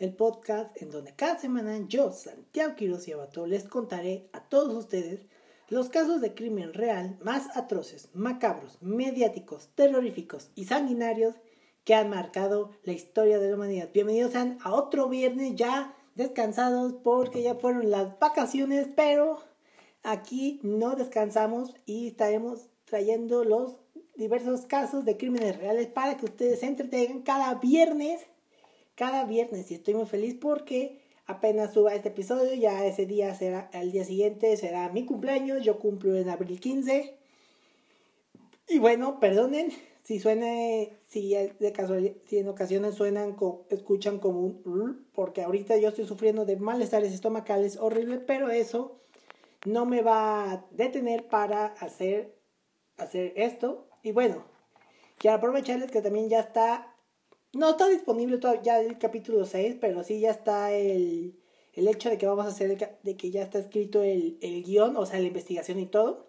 el podcast en donde cada semana yo, Santiago Quiroz y Abato, les contaré a todos ustedes los casos de crimen real más atroces, macabros, mediáticos, terroríficos y sanguinarios que han marcado la historia de la humanidad. Bienvenidos sean a otro viernes ya descansados porque ya fueron las vacaciones, pero aquí no descansamos y estaremos trayendo los diversos casos de crímenes reales para que ustedes se entretengan cada viernes. Cada viernes y estoy muy feliz porque apenas suba este episodio, ya ese día será, el día siguiente será mi cumpleaños, yo cumplo en abril 15. Y bueno, perdonen si suena, si de casualidad, si en ocasiones suenan, escuchan como un porque ahorita yo estoy sufriendo de malestares estomacales horribles, pero eso no me va a detener para hacer, hacer esto y bueno, quiero aprovecharles que también ya está, no está disponible todavía el capítulo 6, pero sí ya está el, el hecho de que vamos a hacer, de que ya está escrito el, el guion, o sea, la investigación y todo.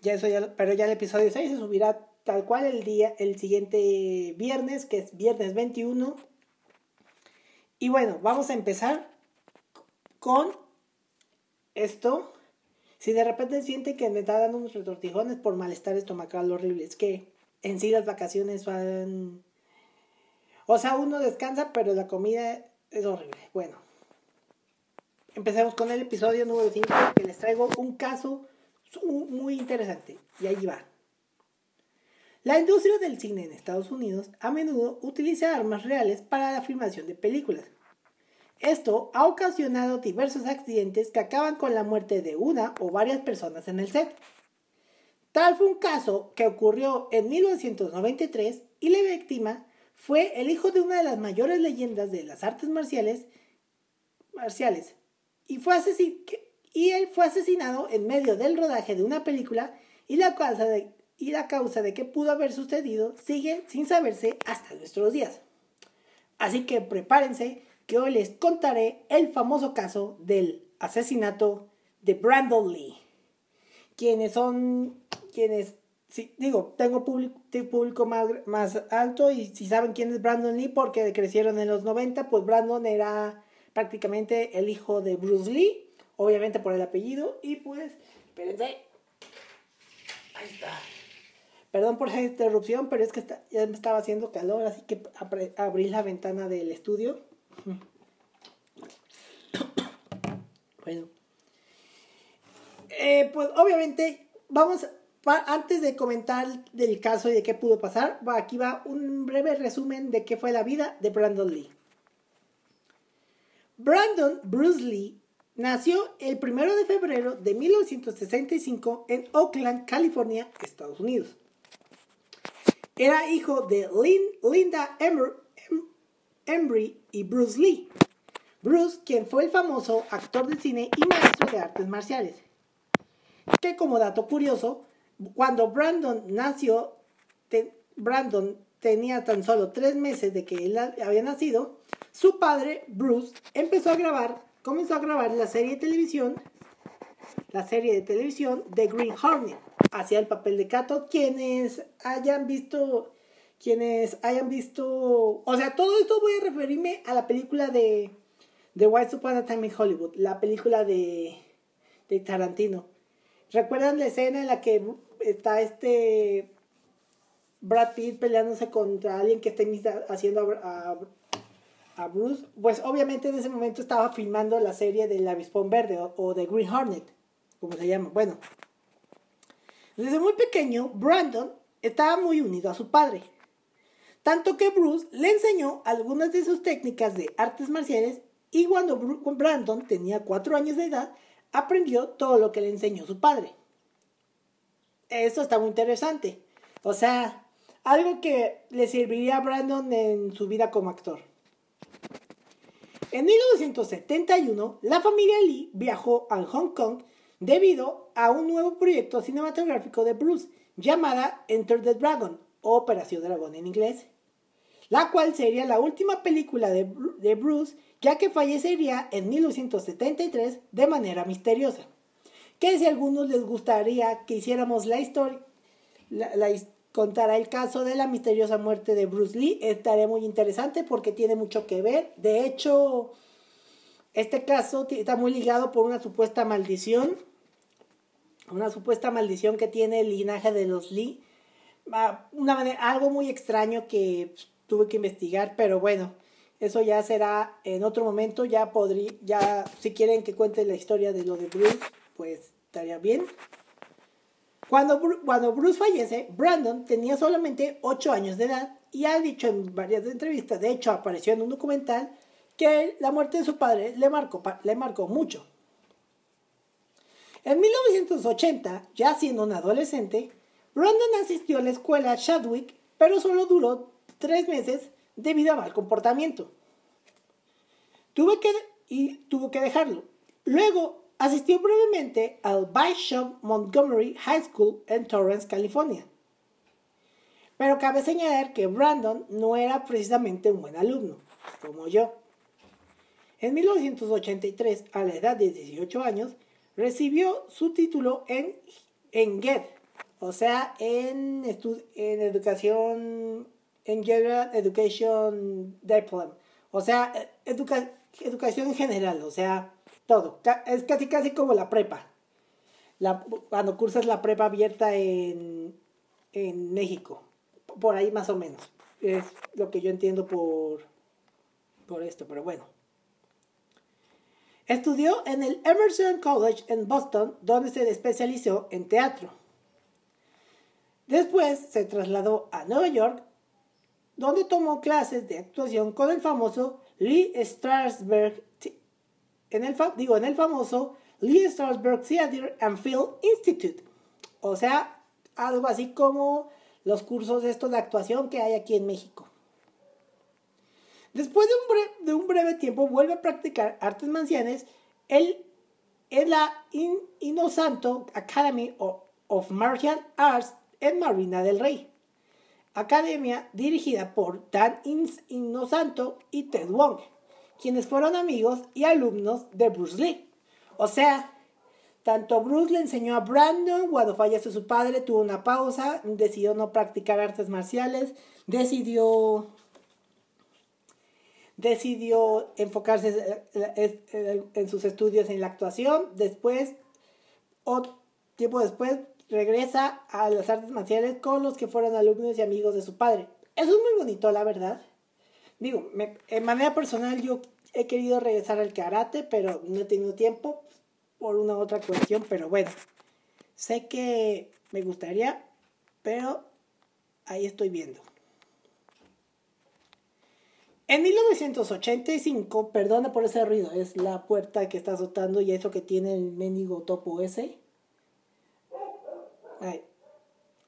Ya eso ya, pero ya el episodio 6 se subirá tal cual el día, el siguiente viernes, que es viernes 21. Y bueno, vamos a empezar con esto. Si de repente siente que me está dando unos retortijones por malestar estomacal horrible, es que en sí las vacaciones van... O sea, uno descansa, pero la comida es horrible. Bueno, empecemos con el episodio número 5, que les traigo un caso muy interesante. Y ahí va. La industria del cine en Estados Unidos a menudo utiliza armas reales para la filmación de películas. Esto ha ocasionado diversos accidentes que acaban con la muerte de una o varias personas en el set. Tal fue un caso que ocurrió en 1993 y la víctima fue el hijo de una de las mayores leyendas de las artes marciales, marciales y, fue y él fue asesinado en medio del rodaje de una película y la, causa de, y la causa de que pudo haber sucedido sigue sin saberse hasta nuestros días. Así que prepárense que hoy les contaré el famoso caso del asesinato de Brandon Lee. Quienes son, quienes, digo, tengo público, público más, más alto y si saben quién es Brandon Lee porque crecieron en los 90, pues Brandon era prácticamente el hijo de Bruce Lee, obviamente por el apellido, y pues, espérense, ahí está. Perdón por esa interrupción, pero es que ya me estaba haciendo calor, así que abrí la ventana del estudio bueno. Eh, pues obviamente, vamos, antes de comentar del caso y de qué pudo pasar, aquí va un breve resumen de qué fue la vida de Brandon Lee. Brandon Bruce Lee nació el 1 de febrero de 1965 en Oakland, California, Estados Unidos. Era hijo de Linda Emer Embry y Bruce Lee. Bruce, quien fue el famoso actor de cine y maestro de artes marciales. Que como dato curioso, cuando Brandon nació, Brandon tenía tan solo tres meses de que él había nacido, su padre, Bruce, empezó a grabar, comenzó a grabar la serie de televisión, la serie de televisión de Green Hornet. Hacía el papel de Cato. Quienes hayan visto quienes hayan visto, o sea, todo esto voy a referirme a la película de, de White Upon Time in Hollywood, la película de, de Tarantino. ¿Recuerdan la escena en la que está este Brad Pitt peleándose contra alguien que está haciendo a, a, Bruce? Pues obviamente en ese momento estaba filmando la serie del Avispón Verde o, o de Green Hornet, como se llama. Bueno, desde muy pequeño, Brandon estaba muy unido a su padre. Tanto que Bruce le enseñó algunas de sus técnicas de artes marciales y cuando Brandon tenía cuatro años de edad, aprendió todo lo que le enseñó su padre. Esto está muy interesante. O sea, algo que le serviría a Brandon en su vida como actor. En 1971, la familia Lee viajó a Hong Kong debido a un nuevo proyecto cinematográfico de Bruce llamada Enter the Dragon, o Operación Dragón en inglés, la cual sería la última película de, Bruce ya que fallecería en 1973 de manera misteriosa. Que si a algunos les gustaría que hiciéramos la historia, la, la, contará el caso de la misteriosa muerte de Bruce Lee. Estaré muy interesante porque tiene mucho que ver. De hecho, este caso está muy ligado por una supuesta maldición. Una supuesta maldición que tiene el linaje de los Lee. Ah, una algo muy extraño que tuve que investigar, pero bueno, eso ya será en otro momento. Ya podría, ya si quieren que cuente la historia de lo de Bruce, pues estaría bien. Cuando, Bruce fallece, Brandon tenía solamente 8 años de edad y ha dicho en varias entrevistas, de hecho apareció en un documental, que la muerte de su padre le marcó, le marcó mucho. En 1980, ya siendo un adolescente, Brandon asistió a la escuela Chadwick, pero solo duró tres meses debido a mal comportamiento. Tuve que, y tuvo que dejarlo. Luego Asistió brevemente al Bishop Montgomery High School en Torrance, California. Pero cabe señalar que Brandon no era precisamente un buen alumno, como yo. En 1983, a la edad de 18 años, recibió su título en, en GED, o sea, en, en educación, en General Education Diploma, o sea, educación en general, o sea, todo. Es casi casi como la prepa. La, cuando cursas la prepa abierta en, en México. Por ahí más o menos. Es lo que yo entiendo por, por esto, pero bueno. Estudió en el Emerson College en Boston, donde se especializó en teatro. Después se trasladó a Nueva York, donde tomó clases de actuación con el famoso Lee Strasberg en el, digo, en el famoso Lee Strasberg Theater and Film Institute. O sea, algo así como los cursos de actuación que hay aquí en México. Después de un, breve, tiempo vuelve a practicar artes marciales en la Inosanto Academy of, Martial Arts en Marina del Rey. Academia dirigida por Dan Inosanto y Ted Wong quienes fueron amigos y alumnos de Bruce Lee. O sea, tanto Bruce le enseñó a Brandon, cuando falleció su padre, tuvo una pausa, decidió no practicar artes marciales, decidió, decidió enfocarse en sus estudios en la actuación. Después, o tiempo después, regresa a las artes marciales con los que fueron alumnos y amigos de su padre. Eso es muy bonito, la verdad. Digo, en manera personal yo he querido regresar al karate, pero no he tenido tiempo por una otra cuestión, pero bueno, sé que me gustaría, pero ahí estoy viendo. En 1985, perdona por ese ruido, es la puerta que está azotando y eso que tiene el mendigo topo ese.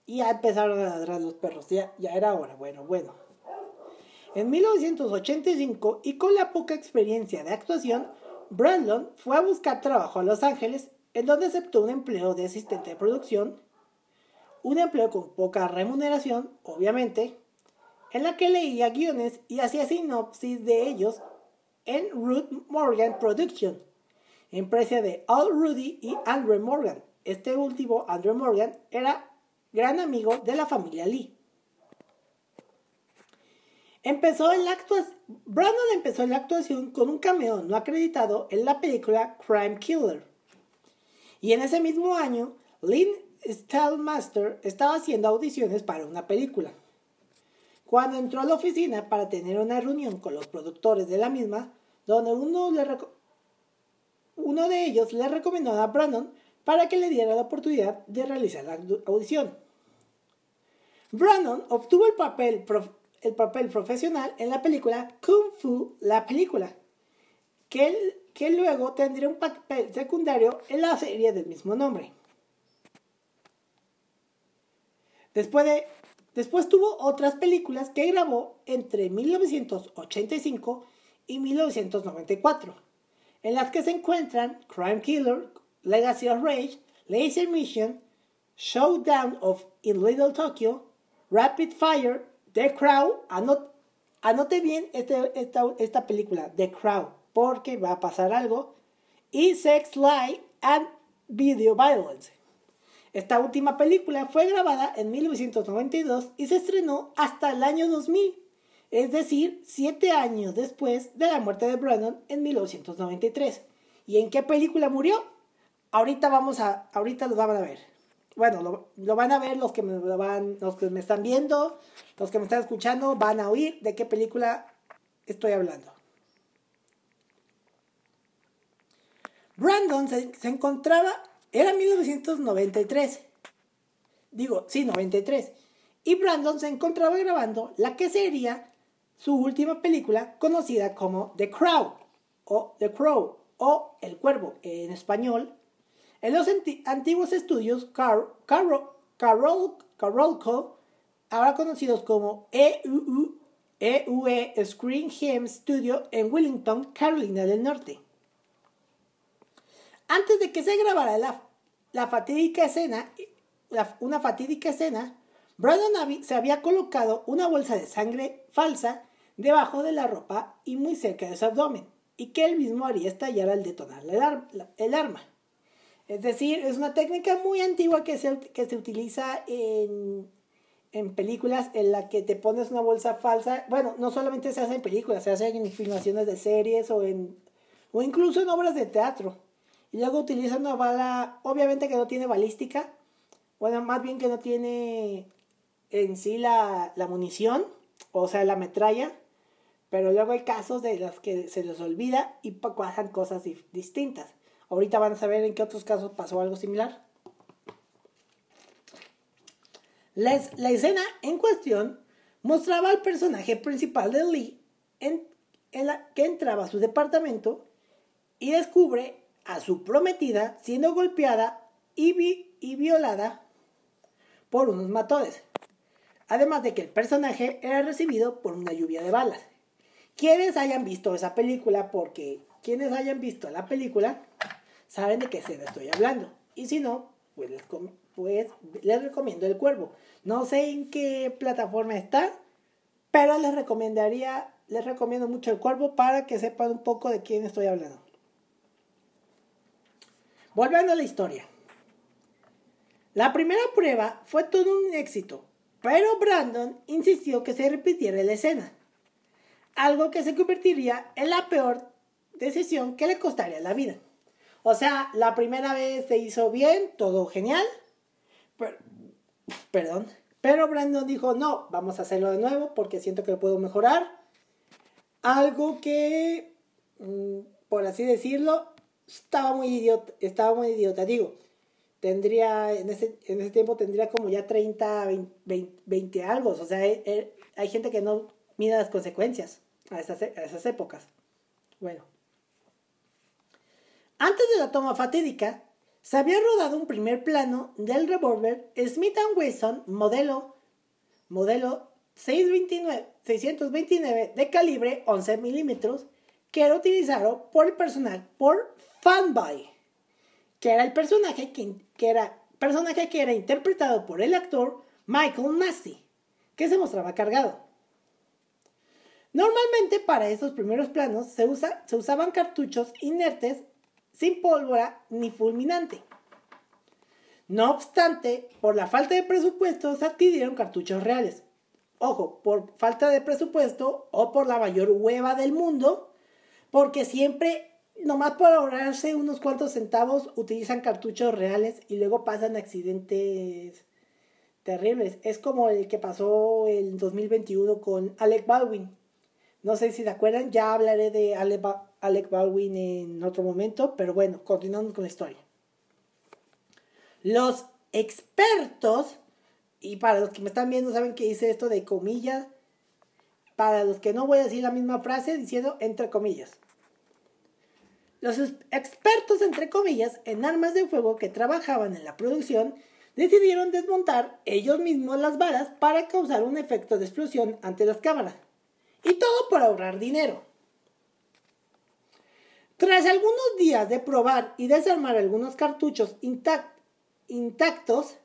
Y ya empezaron a ladrar los perros, ya, ya era hora, bueno, bueno. En 1985, y con la poca experiencia de actuación, Brandon fue a buscar trabajo a Los Ángeles, en donde aceptó un empleo de asistente de producción, un empleo con poca remuneración, obviamente, en la que leía guiones y hacía sinopsis de ellos en Ruth Morgan Production, empresa de Al Rudy y Andrew Morgan. Este último, Andrew Morgan, era gran amigo de la familia Lee. Empezó en la Brandon empezó la actuación con un cameo no acreditado en la película Crime Killer. Y en ese mismo año, Lynn Stellmaster estaba haciendo audiciones para una película. Cuando entró a la oficina para tener una reunión con los productores de la misma, donde uno, uno de ellos le recomendó a Brandon para que le diera la oportunidad de realizar la audición. Brandon obtuvo el papel el papel profesional en la película Kung Fu, la película, que, que luego tendría un papel secundario en la serie del mismo nombre. Después, de, después tuvo otras películas que grabó entre 1985 y 1994, en las que se encuentran Crime Killer, Legacy of Rage, Laser Mission, Showdown of in Little Tokyo, Rapid Fire, The Crow, anote, bien este, esta, esta película, The Crow, porque va a pasar algo, y Sex, Lie and Video Violence. Esta última película fue grabada en 1992 y se estrenó hasta el año 2000, es decir, siete años después de la muerte de Brandon en 1993. ¿Y en qué película murió? Ahorita vamos a, ahorita lo van a ver. Bueno, lo, van a ver los que me van, los que me están viendo, los que me están escuchando, van a oír de qué película estoy hablando. Brandon se, se encontraba era 1993. Digo, sí, 93. Y Brandon se encontraba grabando la que sería su última película conocida como The Crow o The Crow o El Cuervo en español. En los antiguos estudios Car Carol, Carol, ahora conocidos como EUE, EUE Screen Game Studio en Wellington, Carolina del Norte. Antes de que se grabara la, la fatídica escena, una fatídica escena, Brandon se había colocado una bolsa de sangre falsa debajo de la ropa y muy cerca de su abdomen, y que él mismo haría estallar al detonar el, arma. Es decir, es una técnica muy antigua que se, que se utiliza en, en películas en la que te pones una bolsa falsa. Bueno, no solamente se hace en películas, se hace en filmaciones de series o, en, o incluso en obras de teatro. Y luego utiliza una bala, obviamente que no tiene balística, bueno, más bien que no tiene en sí la, munición, o sea, la metralla, pero luego hay casos de los que se les olvida y pasan cosas distintas. Ahorita van a saber en qué otros casos pasó algo similar. La, escena en cuestión mostraba al personaje principal de Lee en la, que entraba a su departamento y descubre a su prometida siendo golpeada y, y violada por unos matones. Además de que el personaje era recibido por una lluvia de balas. Quienes hayan visto esa película, porque quienes hayan visto la película, saben de qué se estoy hablando. Y si no, pues les, pues les recomiendo El Cuervo. No sé en qué plataforma está, pero les recomendaría, les recomiendo mucho El Cuervo para que sepan un poco de quién estoy hablando. Volviendo a la historia. La primera prueba fue todo un éxito, pero Brandon insistió que se repitiera la escena, algo que se convertiría en la peor decisión que le costaría la vida. O sea, la primera vez se hizo bien, todo genial, pero, perdón, pero Brandon dijo, no, vamos a hacerlo de nuevo porque siento que lo puedo mejorar. Algo que, mm, por así decirlo, estaba muy idiota, estaba muy idiota, digo, tendría, en ese, en ese tiempo tendría como ya 30, 20, algo, o sea, hay, hay, gente que no mira las consecuencias a esas, a esas épocas. Bueno. Antes de la toma fatídica, se había rodado un primer plano del revólver Smith Wesson modelo, modelo 629, 629 de calibre 11 milímetros que era utilizado por el personal por Fanboy, que era el personaje que, era, personaje que era interpretado por el actor Michael Massey, que se mostraba cargado. Normalmente para esos primeros planos se, usa, se usaban cartuchos inertes sin pólvora ni fulminante. No obstante, por la falta de presupuesto se adquirieron cartuchos reales. Ojo, por falta de presupuesto o por la mayor hueva del mundo, porque siempre nomás por ahorrarse unos cuantos centavos utilizan cartuchos reales y luego pasan accidentes terribles. Es como el que pasó en 2021 con Alec Baldwin. No sé si se acuerdan, ya hablaré de Alec, Baldwin en otro momento, pero bueno, continuando con la historia. Los expertos, y para los que me están viendo saben que hice esto de comillas, para los que no voy a decir la misma frase diciendo entre comillas. Los expertos, entre comillas, en armas de fuego que trabajaban en la producción decidieron desmontar ellos mismos las balas para causar un efecto de explosión ante las cámaras. Y todo por ahorrar dinero. Tras algunos días de probar y desarmar algunos cartuchos intactos,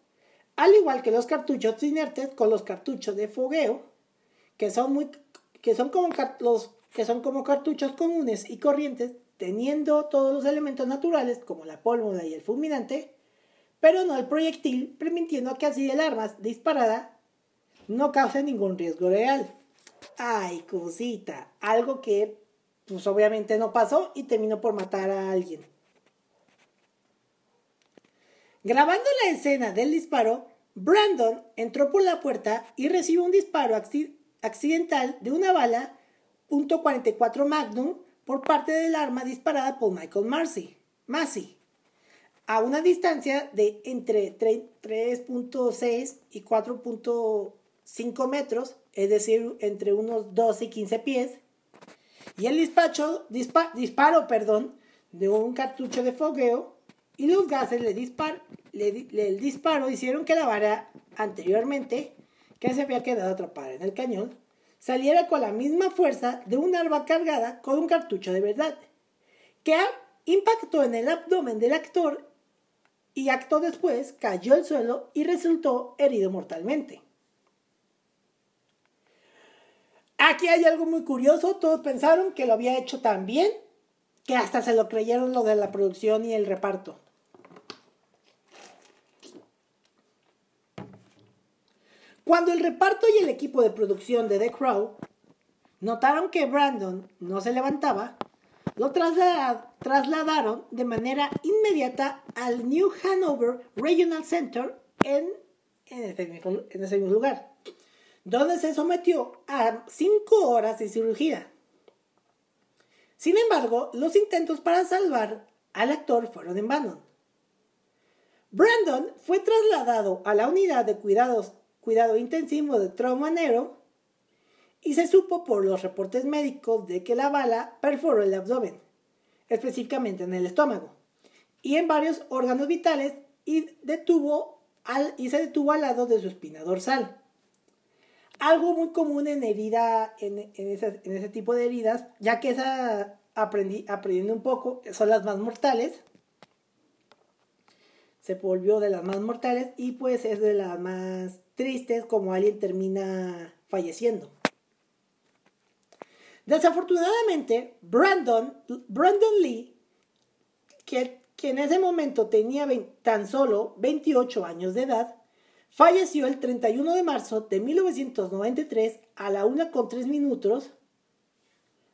al igual que los cartuchos inertes con los cartuchos de fogueo, que son, muy, que son, como, los, que son como cartuchos comunes y corrientes, teniendo todos los elementos naturales como la pólvora y el fulminante, pero no el proyectil, permitiendo que así el arma disparada no cause ningún riesgo real. Ay, cosita, algo que pues obviamente no pasó y terminó por matar a alguien. Grabando la escena del disparo, Brandon entró por la puerta y recibió un disparo accidental de una bala .44 Magnum por parte del arma disparada por Michael Marcy, Massey, a una distancia de entre 3.6 y 4.5 metros, es decir, entre unos 12 y 15 pies, y el dispacho, disparo perdón, de un cartucho de fogueo y los gases le el disparo hicieron que la vara anteriormente, que se había quedado atrapada en el cañón, saliera con la misma fuerza de un arma cargada con un cartucho de verdad, que impactó en el abdomen del actor y acto después cayó al suelo y resultó herido mortalmente. Aquí hay algo muy curioso, todos pensaron que lo había hecho tan bien que hasta se lo creyeron lo de la producción y el reparto. Cuando el reparto y el equipo de producción de The Crow notaron que Brandon no se levantaba, lo trasladaron de manera inmediata al New Hanover Regional Center en, en ese mismo lugar donde se sometió a cinco horas de cirugía. Sin embargo, los intentos para salvar al actor fueron en vano. Brandon fue trasladado a la unidad de cuidados, cuidado intensivo de trauma neuro y se supo por los reportes médicos de que la bala perforó el abdomen, específicamente en el estómago, y en varios órganos vitales y, y se detuvo al lado de su espina dorsal. Algo muy común en herida, en, ese, tipo de heridas, ya que esa aprendí, aprendiendo un poco, son las más mortales. Se volvió de las más mortales y pues es de las más tristes como alguien termina falleciendo. Desafortunadamente, Brandon, Brandon Lee, que, que en ese momento tenía tan solo 28 años de edad, Falleció el 31 de marzo de 1993 a la una con tres minutos.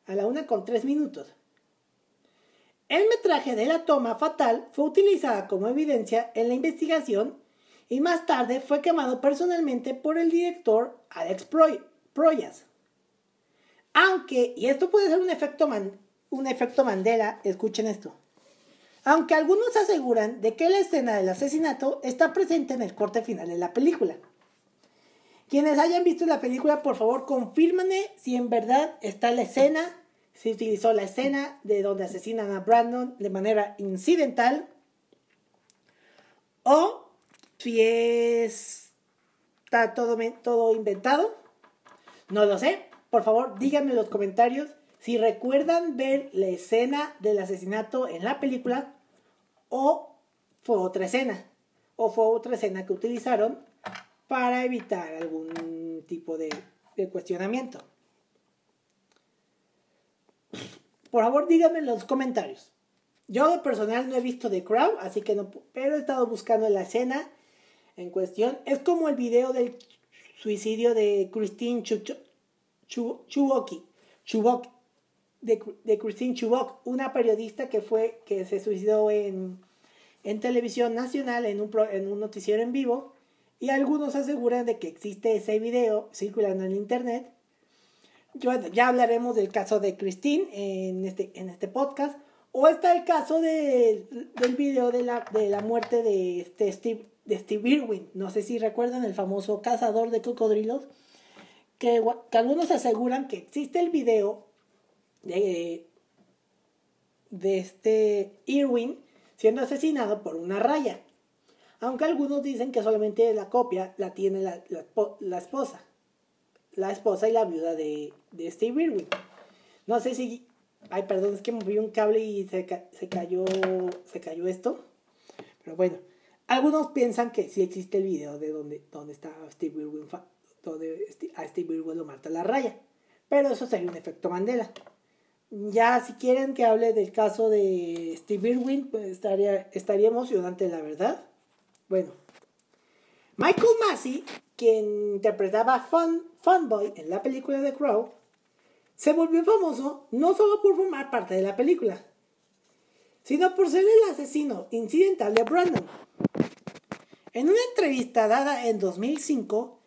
A la una con tres minutos. El metraje de la toma fatal fue utilizada como evidencia en la investigación y más tarde fue quemado personalmente por el director Alex Proyas. Aunque, y esto puede ser un efecto, un efecto Mandela, escuchen esto aunque algunos aseguran de que la escena del asesinato está presente en el corte final de la película. Quienes hayan visto la película, por favor, confírmenme si en verdad está la escena, si utilizó la escena de donde asesinan a Brandon de manera incidental, o si está todo, todo inventado. No lo sé. Por favor, díganme en los comentarios si recuerdan ver la escena del asesinato en la película o fue otra escena, o fue otra escena que utilizaron para evitar algún tipo de, cuestionamiento. Por favor, díganme en los comentarios. Yo de personal no he visto The Crown, así que no, pero he estado buscando la escena en cuestión. Es como el video del suicidio de Christine Chubok, de, Christine Chubok, una periodista que fue que se suicidó en, televisión nacional en un, en un noticiero en vivo y algunos aseguran de que existe ese video circulando en internet. ya hablaremos del caso de Christine en este, en este podcast. O está el caso del video de la, de la muerte de, este Steve, de Steve Irwin. No sé si recuerdan el famoso cazador de cocodrilos. Que, que algunos aseguran que existe el video de, este Irwin siendo asesinado por una raya. Aunque algunos dicen que solamente la copia la tiene la, esposa. La esposa y la viuda de, Steve Irwin. No sé si Ay, perdón, es que moví un cable y se, se, cayó, se cayó esto. Pero bueno, algunos piensan que sí existe el video de donde, donde está Steve Irwin, donde a Steve Irwin lo mata la raya. Pero eso sería un efecto Mandela. Ya si quieren que hable del caso de Steve Irwin, pues estaría, estaría emocionante, la verdad. Bueno, Michael Massey, quien interpretaba Fun, Funboy en la película The Crow, se volvió famoso no solo por formar parte de la película, sino por ser el asesino incidental de Brandon. En una entrevista dada en 2005,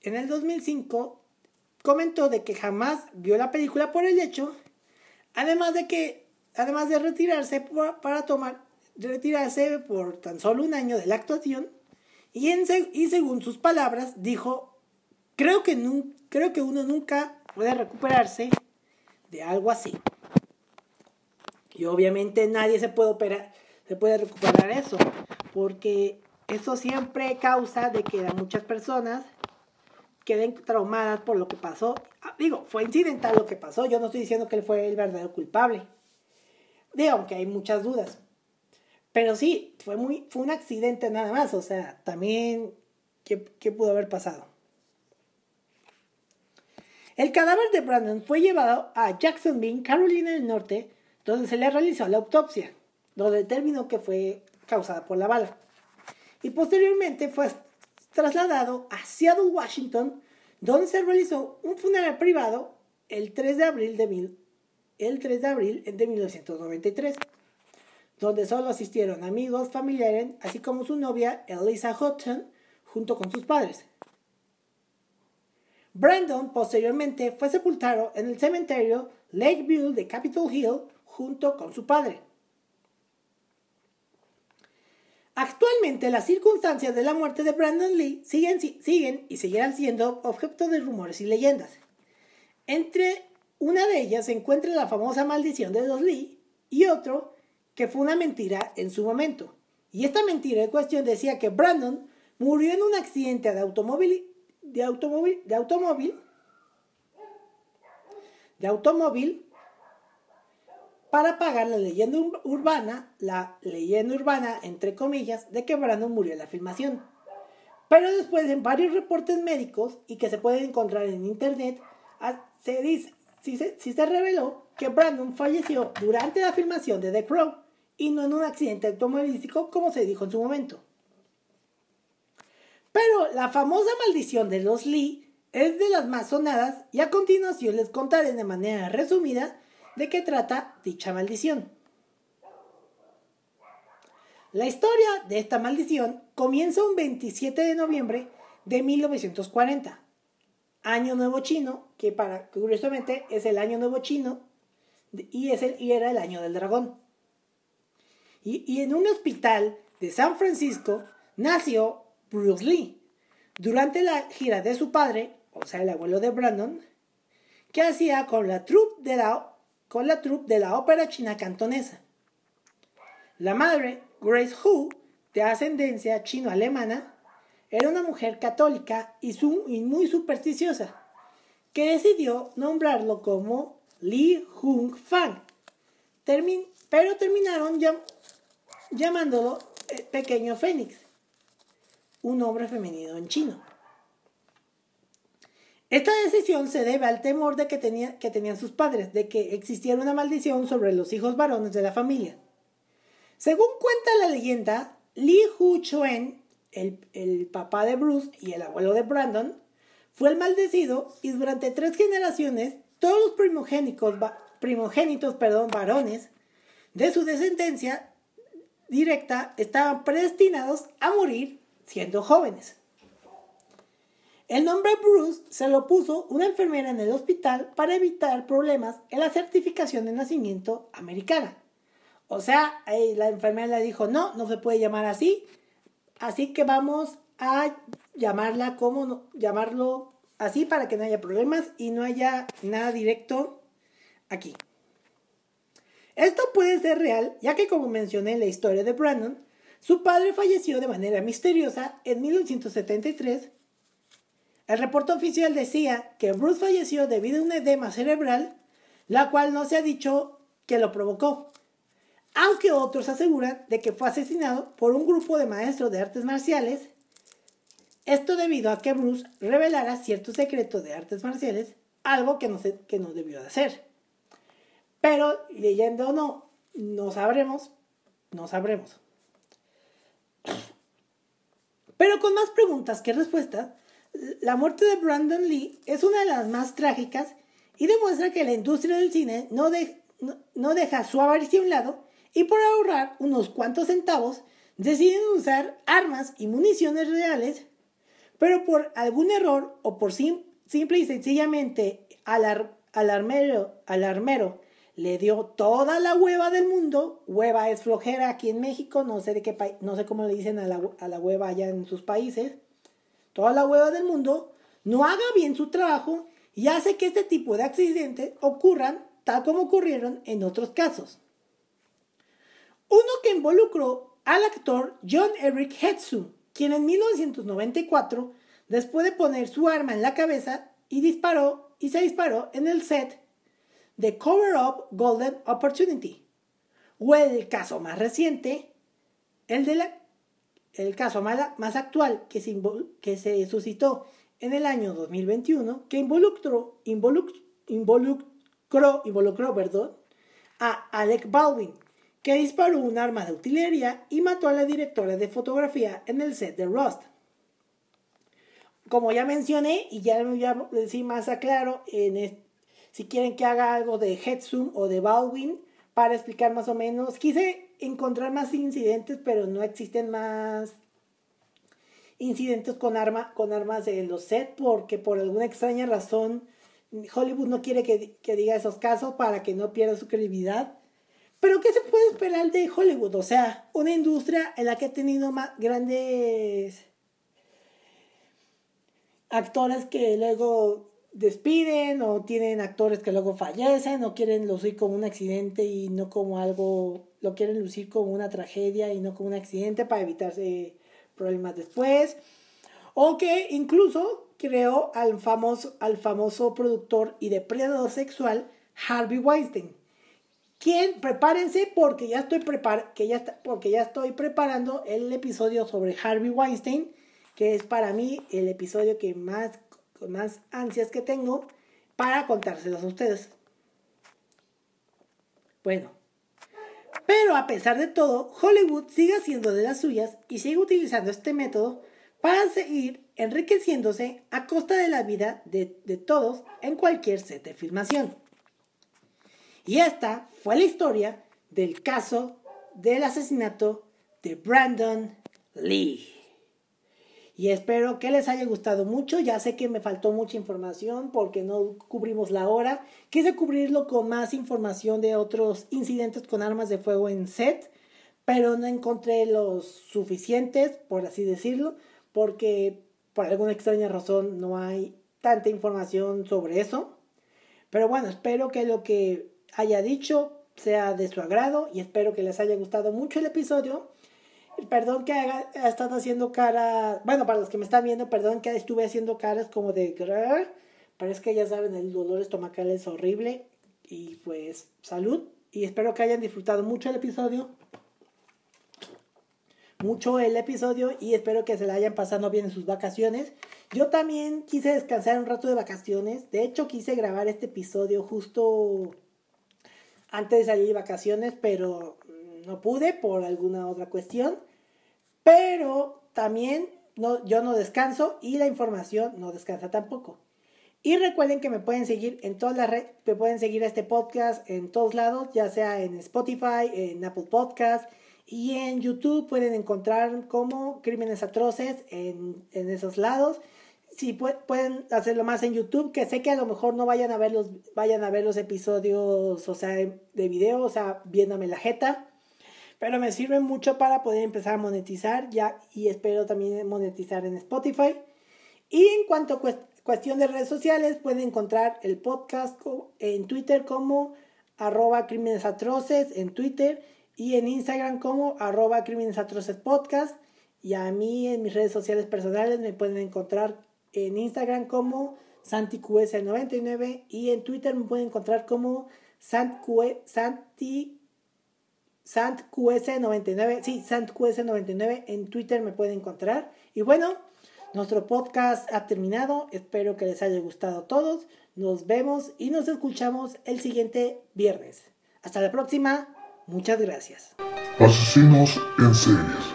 en el 2005 comentó de que jamás vio la película por el hecho, además de que, además de retirarse para tomar, retirarse por tan solo un año de la actuación, y, en, y según sus palabras dijo, creo que, creo que uno nunca puede recuperarse de algo así. Y obviamente nadie se puede operar, se puede recuperar eso, porque eso siempre causa de que a muchas personas queden traumadas por lo que pasó. Ah, digo, fue incidental lo que pasó, yo no estoy diciendo que él fue el verdadero culpable. Digo, aunque hay muchas dudas. Pero sí, fue, muy, fue un accidente nada más, o sea, también, ¿qué, qué pudo haber pasado? El cadáver de Brandon fue llevado a Jacksonville, Carolina del Norte, donde se le realizó la autopsia, donde determinó que fue causada por la bala. Y posteriormente fue trasladado a Seattle, Washington, donde se realizó un funeral privado el 3 de abril de, el 3 de, abril de 1993, donde solo asistieron amigos, familiares, así como su novia Elisa Houghton, junto con sus padres. Brandon posteriormente fue sepultado en el cementerio Lakeview de Capitol Hill junto con su padre. Actualmente las circunstancias de la muerte de Brandon Lee siguen, siguen y seguirán siendo objeto de rumores y leyendas. Entre una de ellas se encuentra la famosa maldición de los Lee y otro que fue una mentira en su momento. Y esta mentira en cuestión decía que Brandon murió en un accidente de automóvil, de automóvil, de automóvil, de automóvil para pagar la leyenda urbana, la leyenda urbana, entre comillas, de que Brandon murió en la filmación. Pero después, en varios reportes médicos y que se pueden encontrar en internet, ah, se dice, si se, se reveló que Brandon falleció durante la filmación de The Crow y no en un accidente automovilístico como se dijo en su momento. Pero la famosa maldición de los Lee es de las más sonadas y a continuación les contaré de manera resumida ¿De qué trata dicha maldición? La historia de esta maldición comienza un 27 de noviembre de 1940, año nuevo chino, que para curiosamente es el año nuevo chino y, es el, y era el año del dragón. Y, y en un hospital de San Francisco nació Bruce Lee. Durante la gira de su padre, o sea, el abuelo de Brandon, que hacía con la troupe de la con la troupe de la ópera china cantonesa. La madre, Grace Hu, de ascendencia chino-alemana, era una mujer católica y, muy supersticiosa, que decidió nombrarlo como Li Hung Fang, pero terminaron llamándolo eh, Pequeño Fénix, un nombre femenino en chino. Esta decisión se debe al temor de que, tenían sus padres, de que existiera una maldición sobre los hijos varones de la familia. Según cuenta la leyenda, Li Hu Chuen, el, papá de Bruce y el abuelo de Brandon, fue el maldecido y durante tres generaciones todos los primogénitos, primogénitos perdón, varones de su descendencia directa estaban predestinados a morir siendo jóvenes. El nombre Bruce se lo puso una enfermera en el hospital para evitar problemas en la certificación de nacimiento americana. O sea, la enfermera le dijo, no, no se puede llamar así, así que vamos a llamarla como llamarlo así para que no haya problemas y no haya nada directo aquí. Esto puede ser real, ya que como mencioné en la historia de Brandon, su padre falleció de manera misteriosa en 1973 el reporte oficial decía que Bruce falleció debido a un edema cerebral la cual no se ha dicho que lo provocó, aunque otros aseguran de que fue asesinado por un grupo de maestros de artes marciales. Esto debido a que Bruce revelara ciertos secretos de artes marciales, algo que no, que no debió de hacer. Pero, leyendo o no, no sabremos, no sabremos. Pero con más preguntas que respuestas, la muerte de Brandon Lee es una de las más trágicas y demuestra que la industria del cine no, deja su avaricia a un lado y por ahorrar unos cuantos centavos deciden usar armas y municiones reales, pero por algún error o por simple y sencillamente al, alarmero, armero le dio toda la hueva del mundo. Hueva es flojera aquí en México, no sé de qué no sé cómo le dicen a la, a la hueva allá en sus países. Toda la hueva del mundo no haga bien su trabajo y hace que este tipo de accidentes ocurran tal como ocurrieron en otros casos. Uno que involucró al actor John Eric Hetsu, quien en 1994, después de poner su arma en la cabeza y disparó y se disparó en el set de Cover Up Golden Opportunity. O el caso más reciente, el de la el caso más, actual que se, suscitó en el año 2021 que involucró, involucró, involucró, a Alec Baldwin, que disparó un arma de utilería y mató a la directora de fotografía en el set de Rust. Como ya mencioné, y ya voy a decir más aclaro, en si quieren que haga algo de Headzoom o de Baldwin, para explicar más o menos, quise encontrar más incidentes, pero no existen más incidentes con, arma, con armas en los sets porque por alguna extraña razón Hollywood no quiere que, diga esos casos para que no pierda su credibilidad. Pero ¿qué se puede esperar de Hollywood? O sea, una industria en la que ha tenido más grandes actores que luego despiden o tienen actores que luego fallecen o quieren lucir como un accidente y no como algo, lo quieren lucir como una tragedia y no como un accidente para evitarse problemas después. O que incluso creó al famoso, al famoso productor y depredador sexual Harvey Weinstein. Quien, prepárense porque ya estoy prepar que ya porque ya estoy preparando el episodio sobre Harvey Weinstein, que es para mí el episodio que más, con más ansias que tengo para contárselos a ustedes. Bueno, pero a pesar de todo, Hollywood sigue haciendo de las suyas y sigue utilizando este método para seguir enriqueciéndose a costa de la vida de, todos en cualquier set de filmación. Y esta fue la historia del caso del asesinato de Brandon Lee y espero que les haya gustado mucho. Ya sé que me faltó mucha información porque no cubrimos la hora. Quise cubrirlo con más información de otros incidentes con armas de fuego en set, pero no encontré los suficientes, por así decirlo, porque por alguna extraña razón no hay tanta información sobre eso. Pero bueno, espero que lo que haya dicho sea de su agrado y espero que les haya gustado mucho el episodio. Perdón que haya estado haciendo cara. Bueno, para los que me están viendo, perdón que estuve haciendo caras como de. Pero es que ya saben, el dolor estomacal es horrible. Y pues, salud. Y espero que hayan disfrutado mucho el episodio. Mucho el episodio. Y espero que se la hayan pasado bien en sus vacaciones. Yo también quise descansar un rato de vacaciones. De hecho, quise grabar este episodio justo antes de salir de vacaciones. Pero no pude por alguna otra cuestión. Pero también no, yo no descanso y la información no descansa tampoco. Y recuerden que me pueden seguir en todas las redes, me pueden seguir este podcast en todos lados, ya sea en Spotify, en Apple Podcast y en YouTube pueden encontrar como Crímenes Atroces en, esos lados. Si pueden hacerlo más en YouTube, que sé que a lo mejor no vayan a ver los, vayan a ver los episodios, o sea, de video, o sea, viéndome la jeta pero me sirve mucho para poder empezar a monetizar ya y espero también monetizar en Spotify. Y en cuanto a cuestión de redes sociales, pueden encontrar el podcast en Twitter como arroba crímenes atroces en Twitter y en Instagram como arroba crímenes atroces podcast. Y a mí en mis redes sociales personales me pueden encontrar en Instagram como SantiQS99 y en Twitter me pueden encontrar como Santi SantQS99, sí, SantQS99 en Twitter me pueden encontrar. Y bueno, nuestro podcast ha terminado. Espero que les haya gustado a todos. Nos vemos y nos escuchamos el siguiente viernes. Hasta la próxima. Muchas gracias. Asesinos en series,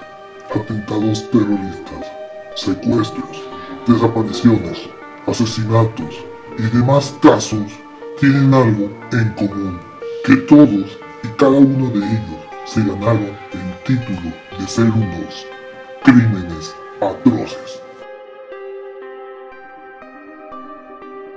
atentados terroristas, secuestros, desapariciones, asesinatos y demás casos tienen algo en común, que todos y cada uno de ellos se ganaron el título de ser unos crímenes atroces.